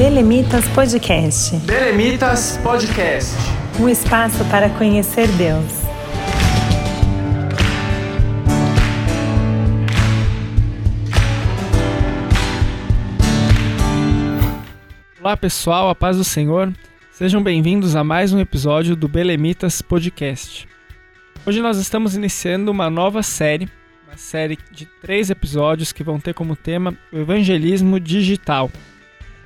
Belemitas Podcast. Belemitas Podcast. Um espaço para conhecer Deus. Olá pessoal, a paz do Senhor. Sejam bem-vindos a mais um episódio do Belemitas Podcast. Hoje nós estamos iniciando uma nova série, uma série de três episódios que vão ter como tema o evangelismo digital.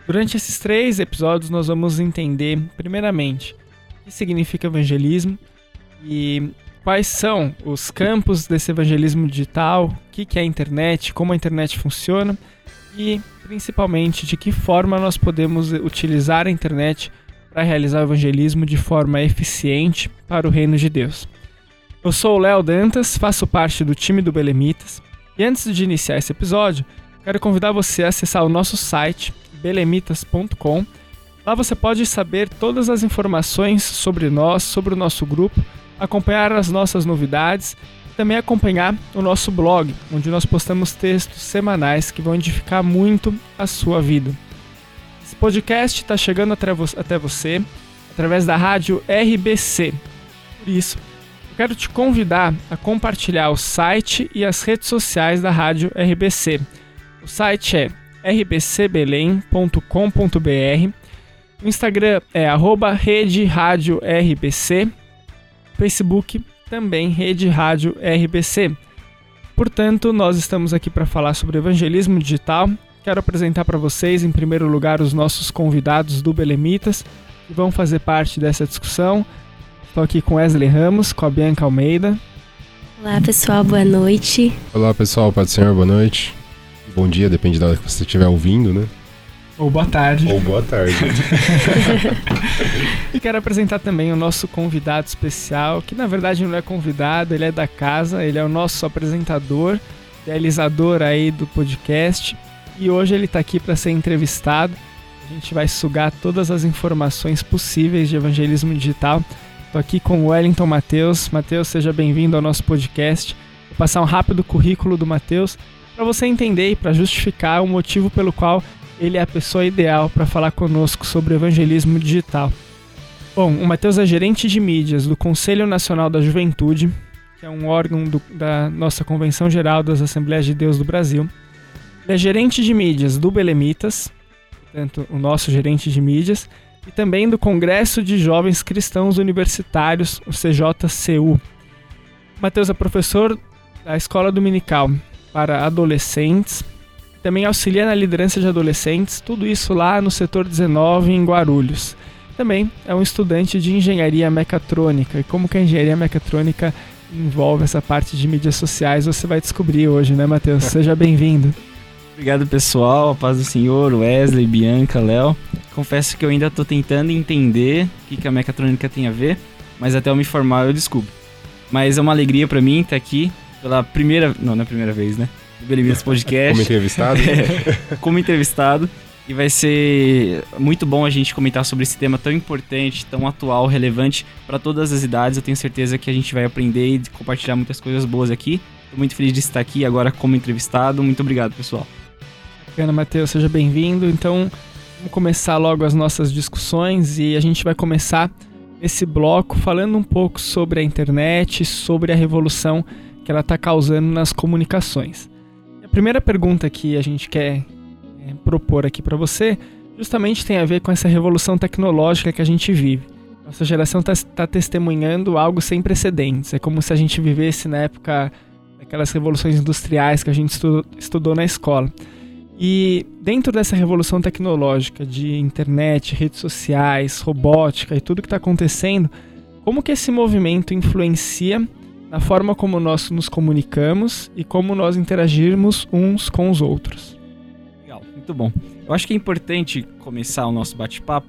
Durante esses três episódios, nós vamos entender, primeiramente, o que significa evangelismo e quais são os campos desse evangelismo digital, o que é a internet, como a internet funciona e, principalmente, de que forma nós podemos utilizar a internet para realizar o evangelismo de forma eficiente para o reino de Deus. Eu sou o Léo Dantas, faço parte do time do Belemitas e antes de iniciar esse episódio, quero convidar você a acessar o nosso site belemitas.com. Lá você pode saber todas as informações sobre nós, sobre o nosso grupo, acompanhar as nossas novidades e também acompanhar o nosso blog, onde nós postamos textos semanais que vão edificar muito a sua vida. Esse podcast está chegando até você através da rádio RBC. Por isso, eu quero te convidar a compartilhar o site e as redes sociais da rádio RBC. O site é rbcbelém.com.br. O Instagram é arroba Rede Rádio RBC. Facebook também Rede Rádio RBC. Portanto, nós estamos aqui para falar sobre evangelismo digital. Quero apresentar para vocês, em primeiro lugar, os nossos convidados do Belemitas, que vão fazer parte dessa discussão. Estou aqui com Wesley Ramos, com a Bianca Almeida. Olá pessoal, boa noite. Olá pessoal, Pai do Senhor, boa noite bom dia, depende da hora que você estiver ouvindo, né? Ou boa tarde. Ou boa tarde. e quero apresentar também o nosso convidado especial, que na verdade não é convidado, ele é da casa, ele é o nosso apresentador, realizador aí do podcast. E hoje ele está aqui para ser entrevistado. A gente vai sugar todas as informações possíveis de evangelismo digital. Estou aqui com o Wellington Matheus. Matheus, seja bem-vindo ao nosso podcast. Vou passar um rápido currículo do Matheus para você entender e para justificar o motivo pelo qual ele é a pessoa ideal para falar conosco sobre evangelismo digital. Bom, o Matheus é gerente de mídias do Conselho Nacional da Juventude, que é um órgão do, da nossa Convenção Geral das Assembleias de Deus do Brasil. Ele é gerente de mídias do Belemitas, portanto, o nosso gerente de mídias, e também do Congresso de Jovens Cristãos Universitários, o CJCU. Matheus é professor da Escola Dominical para adolescentes, também auxilia na liderança de adolescentes, tudo isso lá no setor 19 em Guarulhos. Também é um estudante de engenharia mecatrônica e como que a engenharia mecatrônica envolve essa parte de mídias sociais, você vai descobrir hoje, né, Matheus? Seja bem-vindo. Obrigado, pessoal. A paz do Senhor, Wesley, Bianca, Léo. Confesso que eu ainda estou tentando entender o que, a mecatrônica tem a ver, mas até eu me formar eu descubro. Mas é uma alegria para mim estar aqui pela primeira. Não, não é a primeira vez, né? Do Believers Podcast. como entrevistado? é, como entrevistado. E vai ser muito bom a gente comentar sobre esse tema tão importante, tão atual, relevante para todas as idades. Eu tenho certeza que a gente vai aprender e compartilhar muitas coisas boas aqui. Estou muito feliz de estar aqui agora como entrevistado. Muito obrigado, pessoal. Bacana, Matheus, seja bem-vindo. Então, vamos começar logo as nossas discussões e a gente vai começar esse bloco falando um pouco sobre a internet, sobre a revolução que ela está causando nas comunicações. a primeira pergunta que a gente quer é, propor aqui para você justamente tem a ver com essa revolução tecnológica que a gente vive. Nossa geração está tá testemunhando algo sem precedentes. É como se a gente vivesse na época daquelas revoluções industriais que a gente estudou, estudou na escola. E dentro dessa revolução tecnológica de internet, redes sociais, robótica e tudo que está acontecendo, como que esse movimento influencia na forma como nós nos comunicamos e como nós interagirmos uns com os outros. Legal, muito bom. Eu acho que é importante começar o nosso bate-papo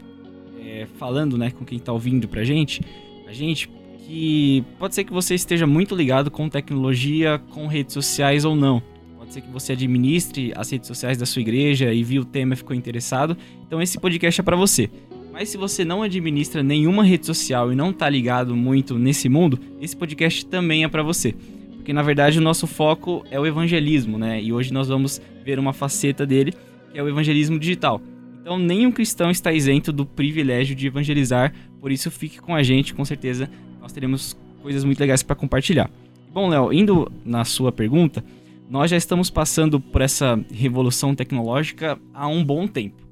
é, falando né, com quem está ouvindo pra gente, a gente que pode ser que você esteja muito ligado com tecnologia, com redes sociais ou não. Pode ser que você administre as redes sociais da sua igreja e viu o tema e ficou interessado. Então esse podcast é para você. Mas se você não administra nenhuma rede social e não tá ligado muito nesse mundo, esse podcast também é para você. Porque na verdade o nosso foco é o evangelismo, né? E hoje nós vamos ver uma faceta dele, que é o evangelismo digital. Então, nenhum cristão está isento do privilégio de evangelizar, por isso fique com a gente, com certeza nós teremos coisas muito legais para compartilhar. Bom, Léo, indo na sua pergunta, nós já estamos passando por essa revolução tecnológica há um bom tempo.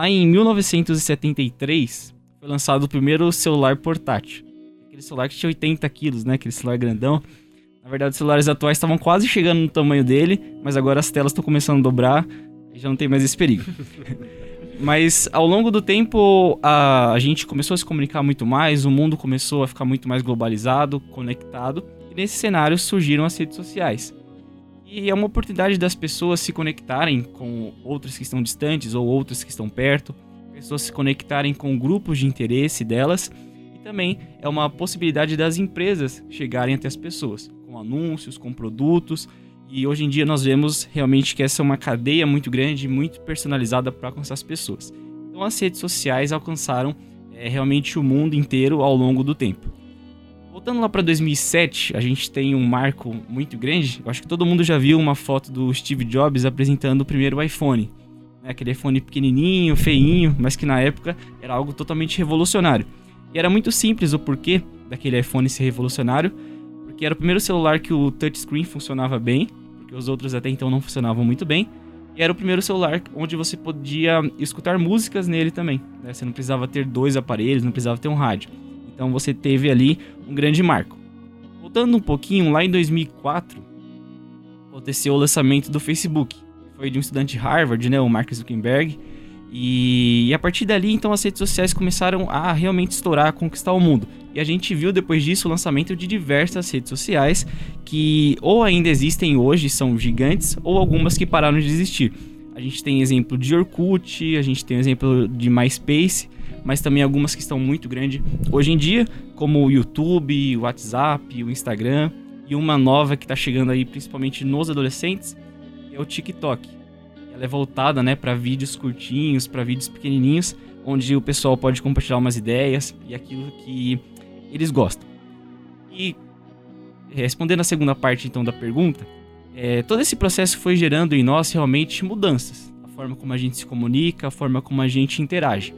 Lá em 1973, foi lançado o primeiro celular portátil. Aquele celular que tinha 80 quilos, né? Aquele celular grandão. Na verdade, os celulares atuais estavam quase chegando no tamanho dele, mas agora as telas estão começando a dobrar e já não tem mais esse perigo. Mas ao longo do tempo a, a gente começou a se comunicar muito mais, o mundo começou a ficar muito mais globalizado, conectado, e nesse cenário surgiram as redes sociais. E é uma oportunidade das pessoas se conectarem com outras que estão distantes ou outras que estão perto, pessoas se conectarem com grupos de interesse delas, e também é uma possibilidade das empresas chegarem até as pessoas, com anúncios, com produtos, e hoje em dia nós vemos realmente que essa é uma cadeia muito grande, muito personalizada para alcançar as pessoas. Então as redes sociais alcançaram é, realmente o mundo inteiro ao longo do tempo. Voltando lá para 2007, a gente tem um marco muito grande. Eu acho que todo mundo já viu uma foto do Steve Jobs apresentando o primeiro iPhone. Né? Aquele iPhone pequenininho, feinho, mas que na época era algo totalmente revolucionário. E era muito simples o porquê daquele iPhone ser revolucionário, porque era o primeiro celular que o touchscreen funcionava bem, porque os outros até então não funcionavam muito bem. E era o primeiro celular onde você podia escutar músicas nele também. Né? Você não precisava ter dois aparelhos, não precisava ter um rádio. Então você teve ali um grande marco. Voltando um pouquinho, lá em 2004, aconteceu o lançamento do Facebook. Foi de um estudante de Harvard, né, o Mark Zuckerberg. E, e a partir dali, então, as redes sociais começaram a realmente estourar, a conquistar o mundo. E a gente viu depois disso o lançamento de diversas redes sociais que ou ainda existem hoje, são gigantes, ou algumas que pararam de existir. A gente tem exemplo de Orkut, a gente tem exemplo de MySpace, mas também algumas que estão muito grandes hoje em dia, como o YouTube, o WhatsApp, o Instagram, e uma nova que está chegando aí principalmente nos adolescentes, é o TikTok. Ela é voltada, né, para vídeos curtinhos, para vídeos pequenininhos, onde o pessoal pode compartilhar umas ideias e aquilo que eles gostam. E respondendo a segunda parte então da pergunta, é, todo esse processo foi gerando em nós realmente mudanças. A forma como a gente se comunica, a forma como a gente interage.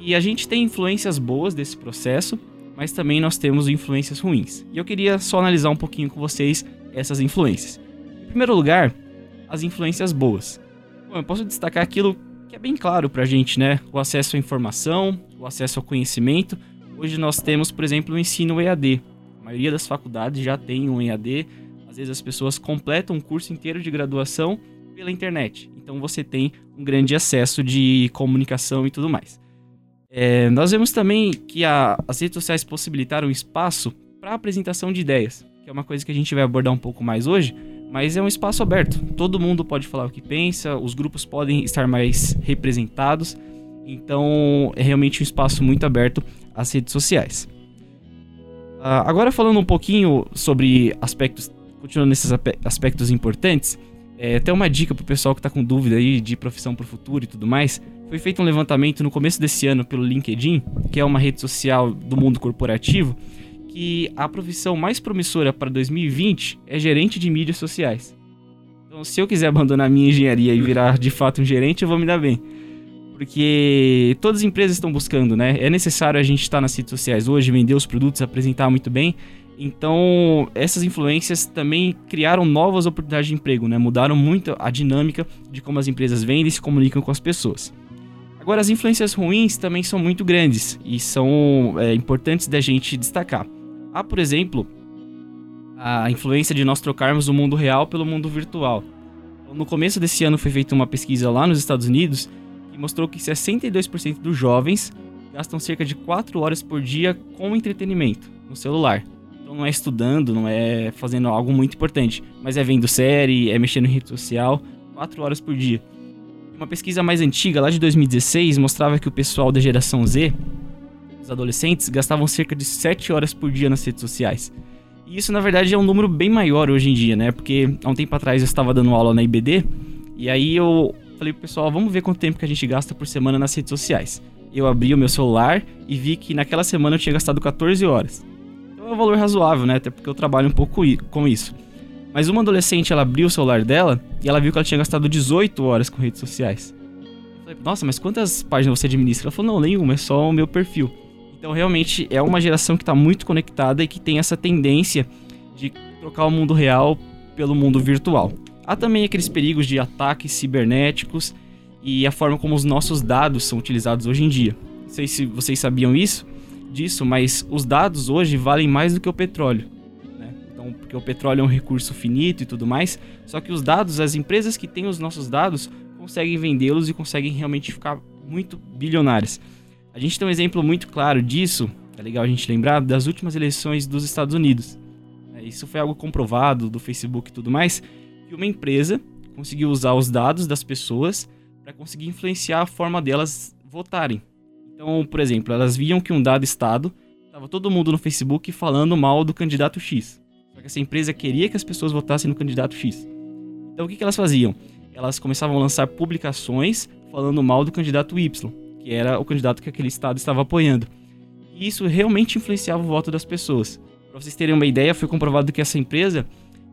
E a gente tem influências boas desse processo, mas também nós temos influências ruins. E eu queria só analisar um pouquinho com vocês essas influências. Em primeiro lugar, as influências boas. Bom, eu posso destacar aquilo que é bem claro pra gente, né? O acesso à informação, o acesso ao conhecimento, Hoje nós temos, por exemplo, o ensino EAD. A maioria das faculdades já tem um EAD. Às vezes as pessoas completam um curso inteiro de graduação pela internet. Então você tem um grande acesso de comunicação e tudo mais. É, nós vemos também que a, as redes sociais possibilitaram espaço para apresentação de ideias, que é uma coisa que a gente vai abordar um pouco mais hoje, mas é um espaço aberto. Todo mundo pode falar o que pensa, os grupos podem estar mais representados. Então é realmente um espaço muito aberto às redes sociais. Uh, agora falando um pouquinho sobre aspectos, continuando nesses aspectos importantes, é, até uma dica pro pessoal que está com dúvida aí de profissão para o futuro e tudo mais. Foi feito um levantamento no começo desse ano pelo LinkedIn, que é uma rede social do mundo corporativo, que a profissão mais promissora para 2020 é gerente de mídias sociais. Então, se eu quiser abandonar minha engenharia e virar de fato um gerente, eu vou me dar bem porque todas as empresas estão buscando, né? É necessário a gente estar nas redes sociais hoje, vender os produtos, apresentar muito bem. Então, essas influências também criaram novas oportunidades de emprego, né? Mudaram muito a dinâmica de como as empresas vendem e se comunicam com as pessoas. Agora, as influências ruins também são muito grandes e são é, importantes da gente destacar. Há, por exemplo, a influência de nós trocarmos o mundo real pelo mundo virtual. No começo desse ano foi feita uma pesquisa lá nos Estados Unidos mostrou que 62% dos jovens gastam cerca de 4 horas por dia com entretenimento no celular. Então não é estudando, não é fazendo algo muito importante, mas é vendo série, é mexendo em rede social, 4 horas por dia. Uma pesquisa mais antiga, lá de 2016, mostrava que o pessoal da geração Z, os adolescentes, gastavam cerca de 7 horas por dia nas redes sociais. E isso, na verdade, é um número bem maior hoje em dia, né? Porque há um tempo atrás eu estava dando aula na IBD, e aí eu falei pro pessoal, vamos ver quanto tempo que a gente gasta por semana nas redes sociais. Eu abri o meu celular e vi que naquela semana eu tinha gastado 14 horas. Um valor razoável, né? Até porque eu trabalho um pouco com isso. Mas uma adolescente, ela abriu o celular dela e ela viu que ela tinha gastado 18 horas com redes sociais. Eu falei, nossa, mas quantas páginas você administra? Ela falou, não, nenhuma, é só o meu perfil. Então, realmente, é uma geração que está muito conectada e que tem essa tendência de trocar o mundo real pelo mundo virtual. Há também aqueles perigos de ataques cibernéticos e a forma como os nossos dados são utilizados hoje em dia. Não sei se vocês sabiam isso, disso, mas os dados hoje valem mais do que o petróleo. Né? Então, porque o petróleo é um recurso finito e tudo mais, só que os dados, as empresas que têm os nossos dados, conseguem vendê-los e conseguem realmente ficar muito bilionárias. A gente tem um exemplo muito claro disso, é legal a gente lembrar, das últimas eleições dos Estados Unidos. É, isso foi algo comprovado do Facebook e tudo mais, que uma empresa conseguiu usar os dados das pessoas para conseguir influenciar a forma delas votarem. Então, por exemplo, elas viam que um dado estado estava todo mundo no Facebook falando mal do candidato X. Só que essa empresa queria que as pessoas votassem no candidato X. Então, o que, que elas faziam? Elas começavam a lançar publicações falando mal do candidato Y, que era o candidato que aquele estado estava apoiando. E isso realmente influenciava o voto das pessoas. Para vocês terem uma ideia, foi comprovado que essa empresa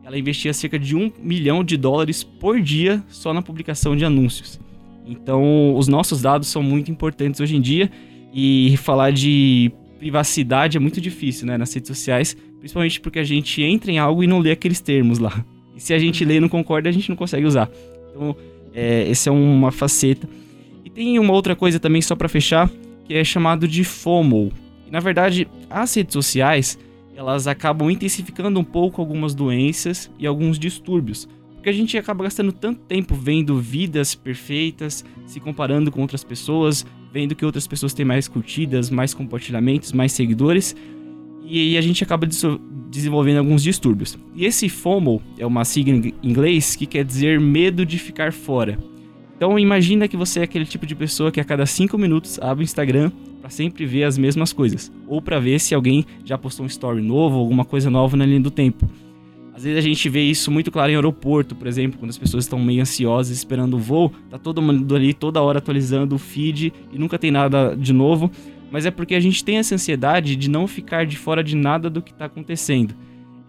ela investia cerca de um milhão de dólares por dia só na publicação de anúncios. Então, os nossos dados são muito importantes hoje em dia e falar de privacidade é muito difícil, né, nas redes sociais, principalmente porque a gente entra em algo e não lê aqueles termos lá. E se a gente lê e não concorda, a gente não consegue usar. Então, é, essa é uma faceta. E tem uma outra coisa também, só para fechar, que é chamado de FOMO. E, na verdade, as redes sociais, elas acabam intensificando um pouco algumas doenças e alguns distúrbios. Porque a gente acaba gastando tanto tempo vendo vidas perfeitas, se comparando com outras pessoas, vendo que outras pessoas têm mais curtidas, mais compartilhamentos, mais seguidores, e a gente acaba desenvolvendo alguns distúrbios. E esse FOMO é uma sigla em inglês que quer dizer medo de ficar fora. Então imagina que você é aquele tipo de pessoa que a cada 5 minutos abre o Instagram para sempre ver as mesmas coisas, ou para ver se alguém já postou um story novo, alguma coisa nova na linha do tempo. Às vezes a gente vê isso muito claro em aeroporto, por exemplo, quando as pessoas estão meio ansiosas esperando o voo, tá todo mundo ali toda hora atualizando o feed e nunca tem nada de novo, mas é porque a gente tem essa ansiedade de não ficar de fora de nada do que está acontecendo.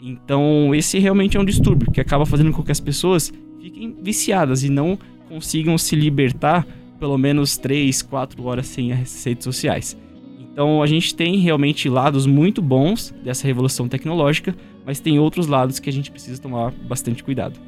Então, esse realmente é um distúrbio que acaba fazendo com que as pessoas fiquem viciadas e não consigam se libertar pelo menos 3, 4 horas sem as redes sociais. Então, a gente tem realmente lados muito bons dessa revolução tecnológica, mas tem outros lados que a gente precisa tomar bastante cuidado.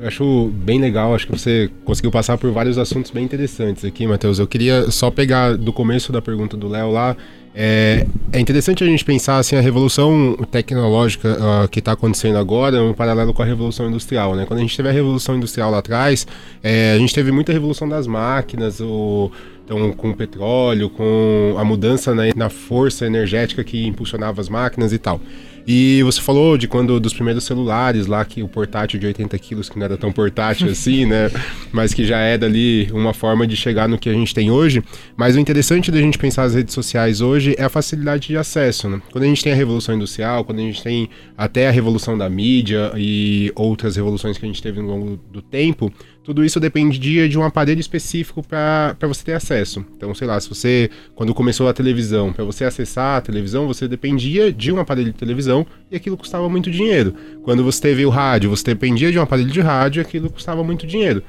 Eu acho bem legal, acho que você conseguiu passar por vários assuntos bem interessantes aqui, Matheus. Eu queria só pegar do começo da pergunta do Léo lá. É, é, interessante a gente pensar assim, a revolução tecnológica uh, que está acontecendo agora em paralelo com a revolução industrial. Né? Quando a gente teve a revolução industrial lá atrás, é, a gente teve muita revolução das máquinas, o, então, com o petróleo, com a mudança né, na força energética que impulsionava as máquinas e tal. E você falou de quando dos primeiros celulares lá, que o portátil de 80 quilos, que não era tão portátil assim, né? Mas que já é dali uma forma de chegar no que a gente tem hoje. Mas o interessante da gente pensar as redes sociais hoje é a facilidade de acesso, né? Quando a gente tem a revolução industrial, quando a gente tem até a revolução da mídia e outras revoluções que a gente teve ao longo do tempo, tudo isso dependia de um aparelho específico para você ter acesso. Então, sei lá, se você, quando começou a televisão, para você acessar a televisão, você dependia de um aparelho de televisão e aquilo custava muito dinheiro. Quando você teve o rádio, você dependia de um aparelho de rádio e aquilo custava muito dinheiro.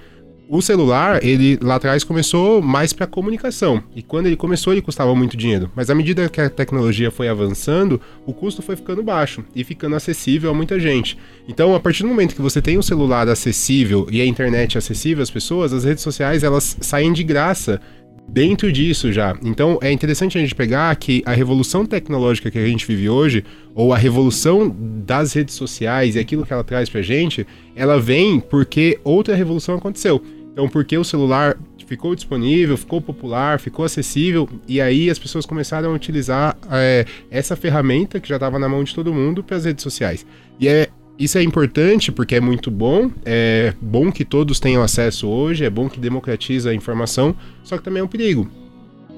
O celular, ele lá atrás começou mais para comunicação. E quando ele começou, ele custava muito dinheiro. Mas à medida que a tecnologia foi avançando, o custo foi ficando baixo e ficando acessível a muita gente. Então, a partir do momento que você tem um celular acessível e a internet acessível às pessoas, as redes sociais elas saem de graça dentro disso já. Então é interessante a gente pegar que a revolução tecnológica que a gente vive hoje, ou a revolução das redes sociais e aquilo que ela traz pra gente, ela vem porque outra revolução aconteceu. Então, porque o celular ficou disponível, ficou popular, ficou acessível, e aí as pessoas começaram a utilizar é, essa ferramenta que já estava na mão de todo mundo para as redes sociais. E é isso é importante porque é muito bom, é bom que todos tenham acesso hoje, é bom que democratiza a informação, só que também é um perigo.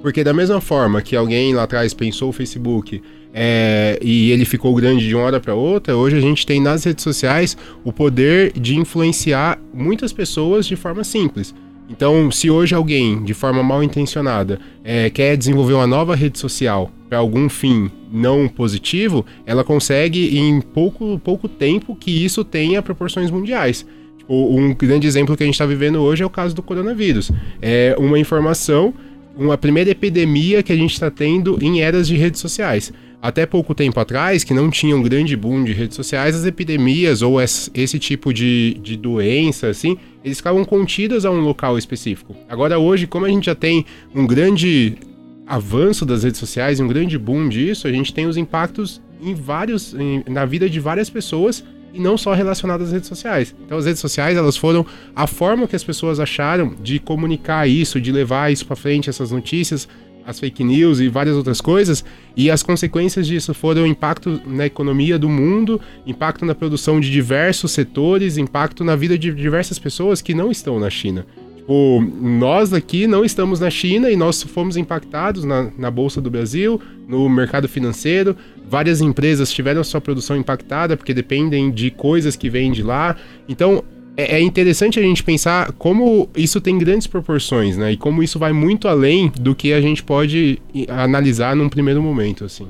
Porque da mesma forma que alguém lá atrás pensou o Facebook é, e ele ficou grande de uma hora para outra, hoje a gente tem nas redes sociais o poder de influenciar muitas pessoas de forma simples. Então, se hoje alguém, de forma mal intencionada, é, quer desenvolver uma nova rede social para algum fim não positivo, ela consegue em pouco, pouco tempo que isso tenha proporções mundiais. Um grande exemplo que a gente está vivendo hoje é o caso do coronavírus. É uma informação, uma primeira epidemia que a gente está tendo em eras de redes sociais. Até pouco tempo atrás, que não tinha um grande boom de redes sociais, as epidemias ou esse tipo de, de doença, assim, eles ficavam contidas a um local específico. Agora, hoje, como a gente já tem um grande avanço das redes sociais e um grande boom disso, a gente tem os impactos em vários, em, na vida de várias pessoas e não só relacionadas às redes sociais. Então as redes sociais elas foram a forma que as pessoas acharam de comunicar isso, de levar isso para frente essas notícias, as fake news e várias outras coisas, e as consequências disso foram impacto na economia do mundo, impacto na produção de diversos setores, impacto na vida de diversas pessoas que não estão na China. Tipo, nós aqui não estamos na China e nós fomos impactados na, na Bolsa do Brasil, no mercado financeiro. Várias empresas tiveram sua produção impactada porque dependem de coisas que vêm de lá. Então, é, é interessante a gente pensar como isso tem grandes proporções, né? E como isso vai muito além do que a gente pode analisar num primeiro momento, assim.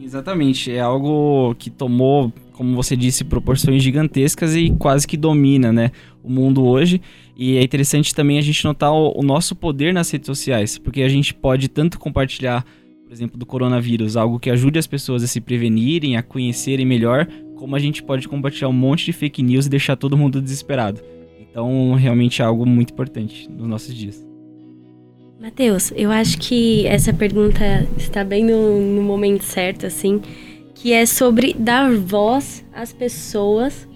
Exatamente, é algo que tomou, como você disse, proporções gigantescas e quase que domina, né, o mundo hoje. E é interessante também a gente notar o, o nosso poder nas redes sociais, porque a gente pode tanto compartilhar, por exemplo, do coronavírus, algo que ajude as pessoas a se prevenirem, a conhecerem melhor, como a gente pode compartilhar um monte de fake news e deixar todo mundo desesperado. Então, realmente é algo muito importante nos nossos dias. Matheus, eu acho que essa pergunta está bem no, no momento certo, assim, que é sobre dar voz às pessoas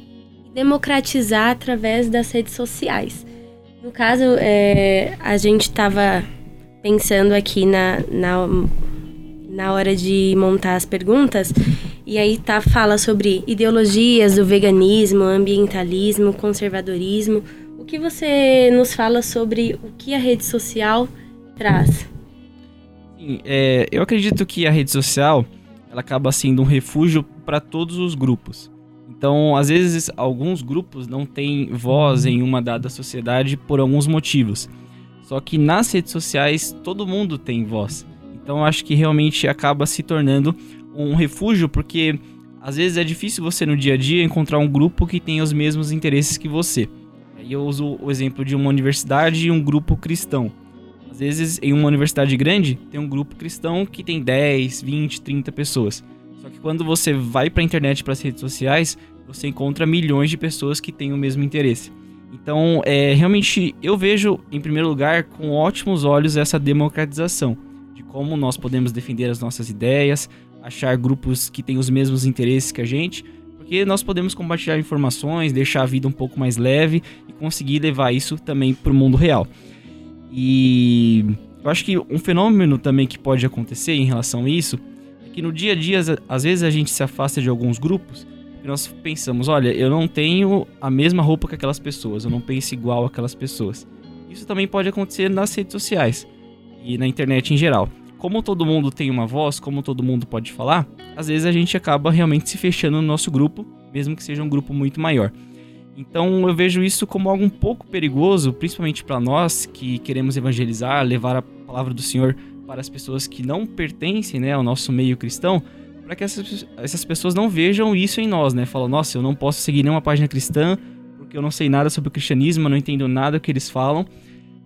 e democratizar através das redes sociais. No caso, é, a gente estava pensando aqui na, na, na hora de montar as perguntas, e aí tá, fala sobre ideologias do veganismo, ambientalismo, conservadorismo. O que você nos fala sobre o que a rede social traz? Sim, é, eu acredito que a rede social ela acaba sendo um refúgio para todos os grupos. Então, às vezes, alguns grupos não têm voz em uma dada sociedade por alguns motivos. Só que nas redes sociais todo mundo tem voz. Então, acho que realmente acaba se tornando um refúgio porque às vezes é difícil você no dia a dia encontrar um grupo que tenha os mesmos interesses que você. Aí eu uso o exemplo de uma universidade e um grupo cristão. Às vezes, em uma universidade grande, tem um grupo cristão que tem 10, 20, 30 pessoas. Só que quando você vai para a internet, para as redes sociais, você encontra milhões de pessoas que têm o mesmo interesse. Então, é, realmente, eu vejo, em primeiro lugar, com ótimos olhos essa democratização de como nós podemos defender as nossas ideias, achar grupos que têm os mesmos interesses que a gente, porque nós podemos compartilhar informações, deixar a vida um pouco mais leve e conseguir levar isso também para o mundo real. E eu acho que um fenômeno também que pode acontecer em relação a isso é que no dia a dia, às vezes a gente se afasta de alguns grupos e nós pensamos: olha, eu não tenho a mesma roupa que aquelas pessoas, eu não penso igual aquelas pessoas. Isso também pode acontecer nas redes sociais e na internet em geral. Como todo mundo tem uma voz, como todo mundo pode falar, às vezes a gente acaba realmente se fechando no nosso grupo, mesmo que seja um grupo muito maior. Então eu vejo isso como algo um pouco perigoso, principalmente para nós que queremos evangelizar, levar a palavra do Senhor para as pessoas que não pertencem né, ao nosso meio cristão, para que essas, essas pessoas não vejam isso em nós, né? Falam, nossa, eu não posso seguir nenhuma página cristã porque eu não sei nada sobre o cristianismo, eu não entendo nada do que eles falam.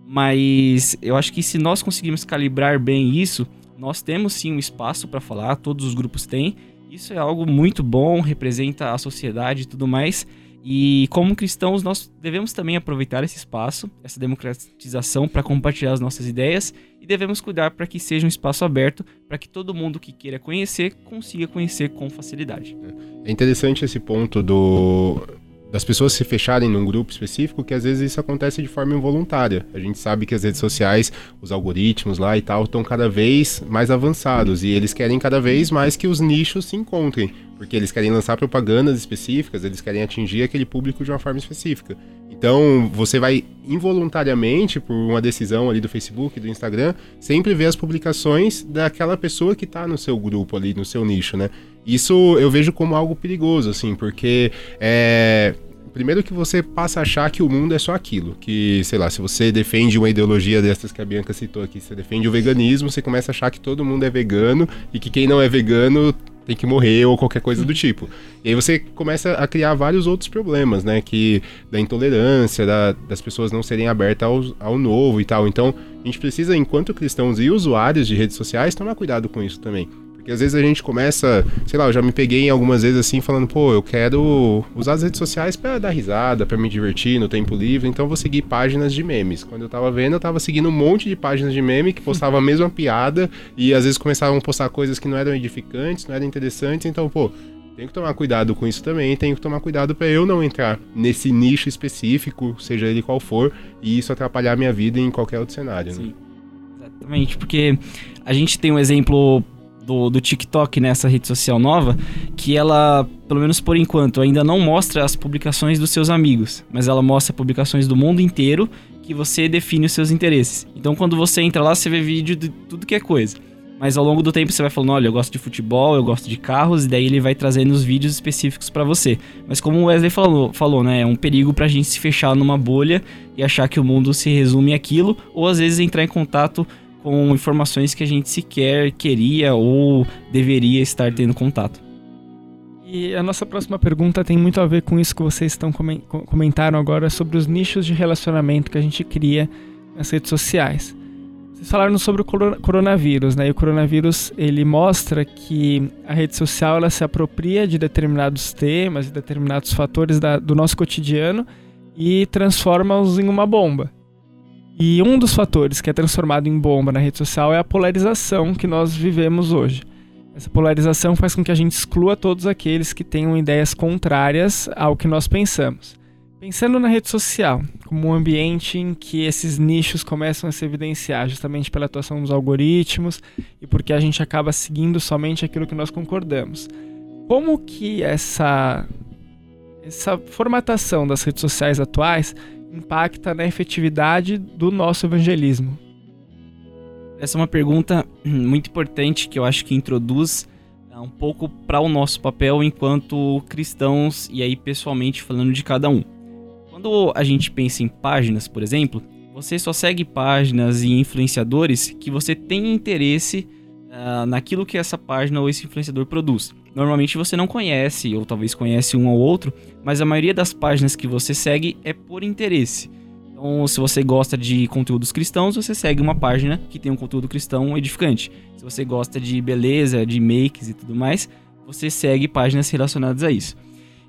Mas eu acho que se nós conseguirmos calibrar bem isso, nós temos sim um espaço para falar, todos os grupos têm. Isso é algo muito bom, representa a sociedade e tudo mais. E como cristãos, nós devemos também aproveitar esse espaço, essa democratização, para compartilhar as nossas ideias e devemos cuidar para que seja um espaço aberto para que todo mundo que queira conhecer consiga conhecer com facilidade. É interessante esse ponto do das pessoas se fecharem num grupo específico, que às vezes isso acontece de forma involuntária. A gente sabe que as redes sociais, os algoritmos lá e tal, estão cada vez mais avançados e eles querem cada vez mais que os nichos se encontrem, porque eles querem lançar propagandas específicas, eles querem atingir aquele público de uma forma específica. Então, você vai involuntariamente, por uma decisão ali do Facebook, do Instagram, sempre ver as publicações daquela pessoa que está no seu grupo ali, no seu nicho, né? Isso eu vejo como algo perigoso, assim, porque é, primeiro que você passa a achar que o mundo é só aquilo. Que, sei lá, se você defende uma ideologia dessas que a Bianca citou aqui, você defende o veganismo, você começa a achar que todo mundo é vegano e que quem não é vegano tem que morrer ou qualquer coisa do tipo. E aí você começa a criar vários outros problemas, né? Que da intolerância, da, das pessoas não serem abertas ao, ao novo e tal. Então, a gente precisa, enquanto cristãos e usuários de redes sociais, tomar cuidado com isso também. Porque às vezes a gente começa, sei lá, eu já me peguei em algumas vezes assim, falando, pô, eu quero usar as redes sociais para dar risada, para me divertir no tempo livre, então vou seguir páginas de memes. Quando eu tava vendo, eu tava seguindo um monte de páginas de meme que postavam a mesma piada e às vezes começavam a postar coisas que não eram edificantes, não eram interessantes, então, pô, tenho que tomar cuidado com isso também, tenho que tomar cuidado para eu não entrar nesse nicho específico, seja ele qual for, e isso atrapalhar minha vida em qualquer outro cenário. Né? Sim. Né? Exatamente, porque a gente tem um exemplo do, do TikTok nessa rede social nova, que ela, pelo menos por enquanto, ainda não mostra as publicações dos seus amigos, mas ela mostra publicações do mundo inteiro que você define os seus interesses. Então quando você entra lá, você vê vídeo de tudo que é coisa. Mas ao longo do tempo você vai falando, olha, eu gosto de futebol, eu gosto de carros, e daí ele vai trazendo os vídeos específicos para você. Mas como o Wesley falou, falou, né, é um perigo pra gente se fechar numa bolha e achar que o mundo se resume àquilo, ou às vezes entrar em contato com informações que a gente sequer queria ou deveria estar tendo contato. E a nossa próxima pergunta tem muito a ver com isso que vocês estão comentaram agora sobre os nichos de relacionamento que a gente cria nas redes sociais. Vocês falaram sobre o coronavírus, né? E o coronavírus ele mostra que a rede social ela se apropria de determinados temas, de determinados fatores da, do nosso cotidiano e transforma-os em uma bomba. E um dos fatores que é transformado em bomba na rede social é a polarização que nós vivemos hoje. Essa polarização faz com que a gente exclua todos aqueles que tenham ideias contrárias ao que nós pensamos. Pensando na rede social, como um ambiente em que esses nichos começam a se evidenciar, justamente pela atuação dos algoritmos e porque a gente acaba seguindo somente aquilo que nós concordamos. Como que essa essa formatação das redes sociais atuais impacta na efetividade do nosso evangelismo? Essa é uma pergunta muito importante que eu acho que introduz uh, um pouco para o nosso papel enquanto cristãos e aí pessoalmente falando de cada um. Quando a gente pensa em páginas, por exemplo, você só segue páginas e influenciadores que você tem interesse uh, naquilo que essa página ou esse influenciador produz. Normalmente você não conhece, ou talvez conhece um ou outro, mas a maioria das páginas que você segue é por interesse. Então, se você gosta de conteúdos cristãos, você segue uma página que tem um conteúdo cristão edificante. Se você gosta de beleza, de makes e tudo mais, você segue páginas relacionadas a isso.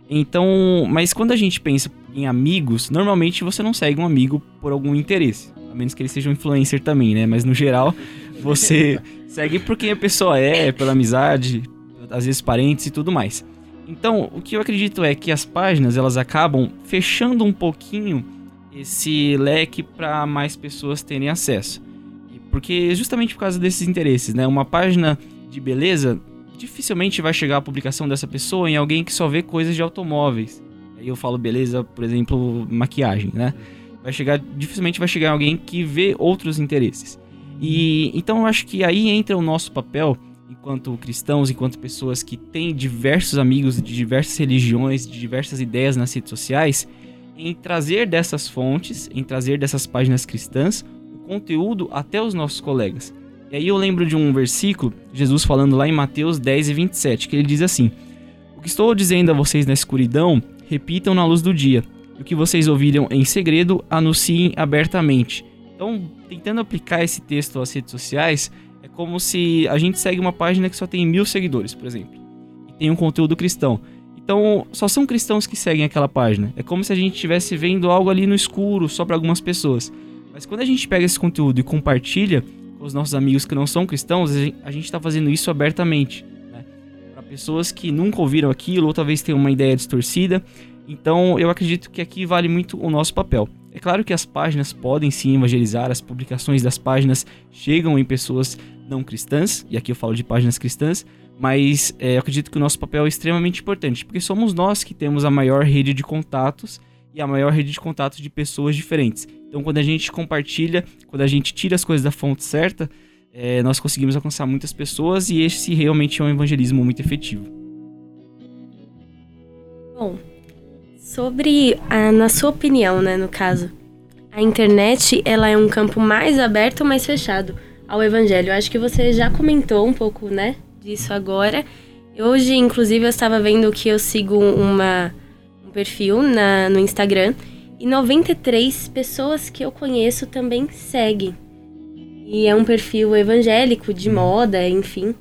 Então, mas quando a gente pensa em amigos, normalmente você não segue um amigo por algum interesse, a menos que ele seja um influencer também, né? Mas no geral, você segue por quem a pessoa é, pela amizade, às vezes parentes e tudo mais. Então, o que eu acredito é que as páginas elas acabam fechando um pouquinho esse leque para mais pessoas terem acesso. Porque justamente por causa desses interesses, né? Uma página de beleza dificilmente vai chegar a publicação dessa pessoa em alguém que só vê coisas de automóveis. Aí eu falo beleza, por exemplo, maquiagem, né? Vai chegar dificilmente vai chegar alguém que vê outros interesses. E então eu acho que aí entra o nosso papel enquanto cristãos, enquanto pessoas que têm diversos amigos de diversas religiões, de diversas ideias nas redes sociais, em trazer dessas fontes, em trazer dessas páginas cristãs, o conteúdo até os nossos colegas. E aí eu lembro de um versículo, Jesus falando lá em Mateus 10 e 27, que ele diz assim: O que estou dizendo a vocês na escuridão, repitam na luz do dia. E o que vocês ouviram em segredo, anunciem abertamente. Então, tentando aplicar esse texto às redes sociais, é como se a gente segue uma página que só tem mil seguidores, por exemplo, e tem um conteúdo cristão. Então, só são cristãos que seguem aquela página. É como se a gente estivesse vendo algo ali no escuro, só para algumas pessoas. Mas quando a gente pega esse conteúdo e compartilha com os nossos amigos que não são cristãos, a gente está fazendo isso abertamente. Né? Para pessoas que nunca ouviram aquilo, ou talvez tenham uma ideia distorcida. Então, eu acredito que aqui vale muito o nosso papel. É claro que as páginas podem sim evangelizar, as publicações das páginas chegam em pessoas não cristãs, e aqui eu falo de páginas cristãs, mas é, eu acredito que o nosso papel é extremamente importante, porque somos nós que temos a maior rede de contatos e a maior rede de contatos de pessoas diferentes. Então, quando a gente compartilha, quando a gente tira as coisas da fonte certa, é, nós conseguimos alcançar muitas pessoas e esse realmente é um evangelismo muito efetivo. Bom, Sobre, a, na sua opinião, né, no caso, a internet ela é um campo mais aberto ou mais fechado ao evangelho? Eu acho que você já comentou um pouco, né, disso agora. Hoje, inclusive, eu estava vendo que eu sigo uma, um perfil na, no Instagram e 93 pessoas que eu conheço também seguem. E é um perfil evangélico, de moda, enfim.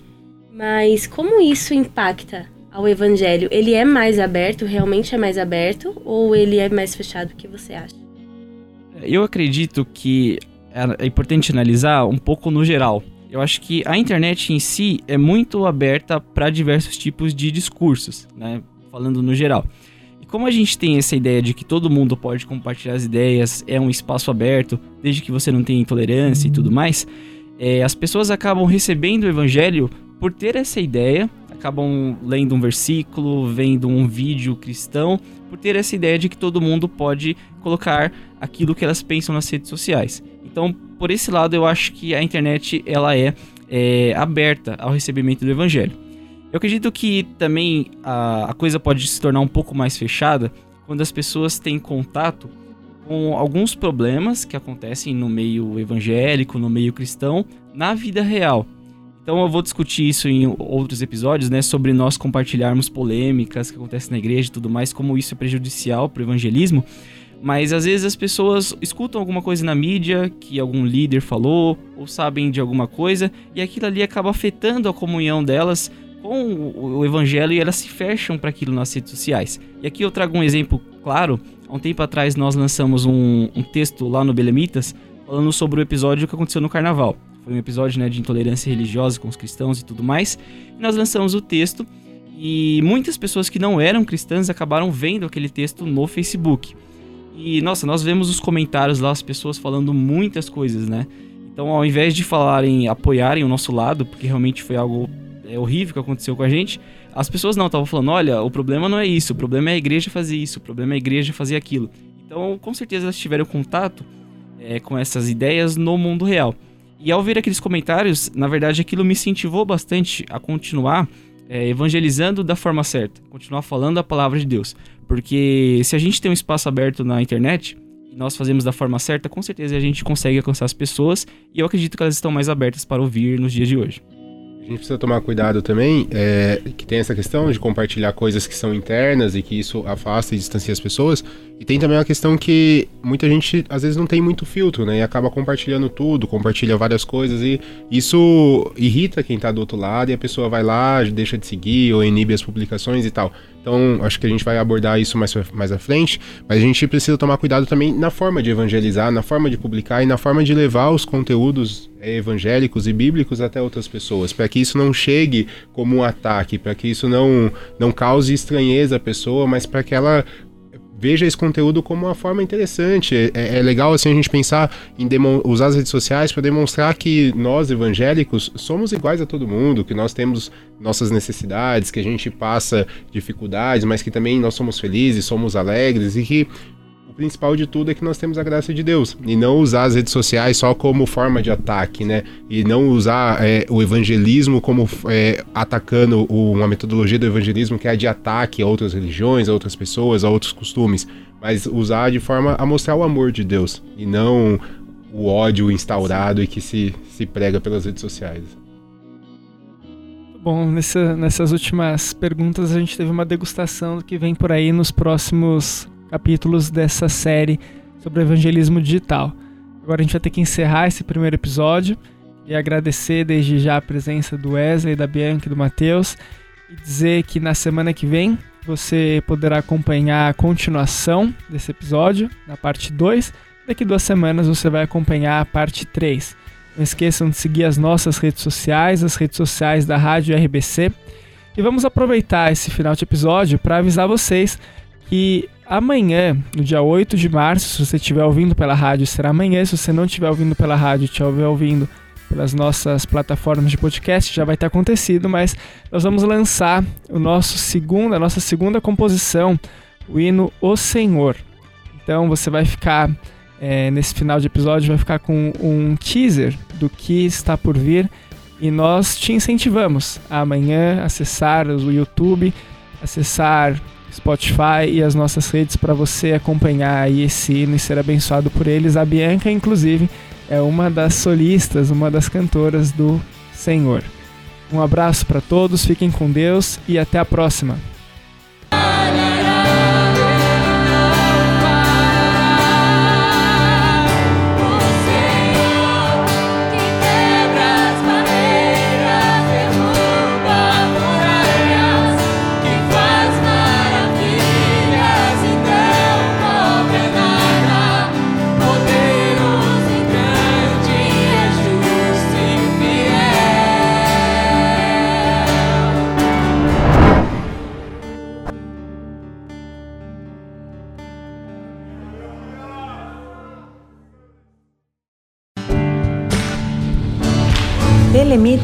Mas como isso impacta ao evangelho? Ele é mais aberto, realmente é mais aberto, ou ele é mais fechado? O que você acha? Eu acredito que é importante analisar um pouco no geral. Eu acho que a internet em si é muito aberta para diversos tipos de discursos, né? Falando no geral. E como a gente tem essa ideia de que todo mundo pode compartilhar as ideias, é um espaço aberto, desde que você não tenha intolerância e tudo mais, é, as pessoas acabam recebendo o evangelho por ter essa ideia, acabam lendo um versículo, vendo um vídeo cristão, por ter essa ideia de que todo mundo pode colocar aquilo que elas pensam nas redes sociais. Então, por esse lado, eu acho que a internet ela é, é aberta ao recebimento do evangelho. Eu acredito que também a, a coisa pode se tornar um pouco mais fechada quando as pessoas têm contato com alguns problemas que acontecem no meio evangélico, no meio cristão, na vida real. Então eu vou discutir isso em outros episódios, né, sobre nós compartilharmos polêmicas que acontecem na igreja e tudo mais, como isso é prejudicial para o evangelismo. Mas às vezes as pessoas escutam alguma coisa na mídia que algum líder falou ou sabem de alguma coisa e aquilo ali acaba afetando a comunhão delas com o evangelho e elas se fecham para aquilo nas redes sociais. E aqui eu trago um exemplo claro. Há um tempo atrás nós lançamos um, um texto lá no Belemitas falando sobre o episódio que aconteceu no carnaval. Foi um episódio né, de intolerância religiosa com os cristãos e tudo mais. E nós lançamos o texto e muitas pessoas que não eram cristãs acabaram vendo aquele texto no Facebook. E, nossa, nós vemos os comentários lá, as pessoas falando muitas coisas, né? Então, ao invés de falarem, apoiarem o nosso lado, porque realmente foi algo é, horrível que aconteceu com a gente, as pessoas não estavam falando: olha, o problema não é isso, o problema é a igreja fazer isso, o problema é a igreja fazer aquilo. Então, com certeza, elas tiveram contato é, com essas ideias no mundo real. E ao ver aqueles comentários, na verdade, aquilo me incentivou bastante a continuar é, evangelizando da forma certa, continuar falando a palavra de Deus. Porque se a gente tem um espaço aberto na internet e nós fazemos da forma certa, com certeza a gente consegue alcançar as pessoas e eu acredito que elas estão mais abertas para ouvir nos dias de hoje. A gente precisa tomar cuidado também, é, que tem essa questão de compartilhar coisas que são internas e que isso afasta e distancia as pessoas. E tem também a questão que muita gente às vezes não tem muito filtro, né? E acaba compartilhando tudo, compartilha várias coisas e isso irrita quem tá do outro lado e a pessoa vai lá, deixa de seguir ou inibe as publicações e tal. Então, acho que a gente vai abordar isso mais, mais à frente, mas a gente precisa tomar cuidado também na forma de evangelizar, na forma de publicar e na forma de levar os conteúdos é, evangélicos e bíblicos até outras pessoas, para que isso não chegue como um ataque, para que isso não, não cause estranheza à pessoa, mas para que ela veja esse conteúdo como uma forma interessante. É, é legal assim a gente pensar em usar as redes sociais para demonstrar que nós evangélicos somos iguais a todo mundo, que nós temos nossas necessidades, que a gente passa dificuldades, mas que também nós somos felizes, somos alegres e que principal de tudo é que nós temos a graça de Deus e não usar as redes sociais só como forma de ataque, né? E não usar é, o evangelismo como é, atacando o, uma metodologia do evangelismo que é de ataque a outras religiões, a outras pessoas, a outros costumes, mas usar de forma a mostrar o amor de Deus e não o ódio instaurado e que se, se prega pelas redes sociais. Bom, nessa, nessas últimas perguntas a gente teve uma degustação do que vem por aí nos próximos capítulos dessa série sobre evangelismo digital. Agora a gente vai ter que encerrar esse primeiro episódio e agradecer desde já a presença do Wesley, da Bianca e do Matheus e dizer que na semana que vem você poderá acompanhar a continuação desse episódio, na parte 2. Daqui duas semanas você vai acompanhar a parte 3. Não esqueçam de seguir as nossas redes sociais, as redes sociais da Rádio RBC. E vamos aproveitar esse final de episódio para avisar vocês que amanhã, no dia 8 de março, se você estiver ouvindo pela rádio, será amanhã. Se você não estiver ouvindo pela rádio, estiver ouvindo pelas nossas plataformas de podcast, já vai ter acontecido, mas nós vamos lançar o nosso segundo, a nossa segunda composição, o hino O Senhor. Então você vai ficar, é, nesse final de episódio, vai ficar com um teaser do que está por vir. E nós te incentivamos a amanhã acessar o YouTube, acessar Spotify e as nossas redes para você acompanhar aí esse hino e ser abençoado por eles. A Bianca, inclusive, é uma das solistas, uma das cantoras do Senhor. Um abraço para todos, fiquem com Deus e até a próxima.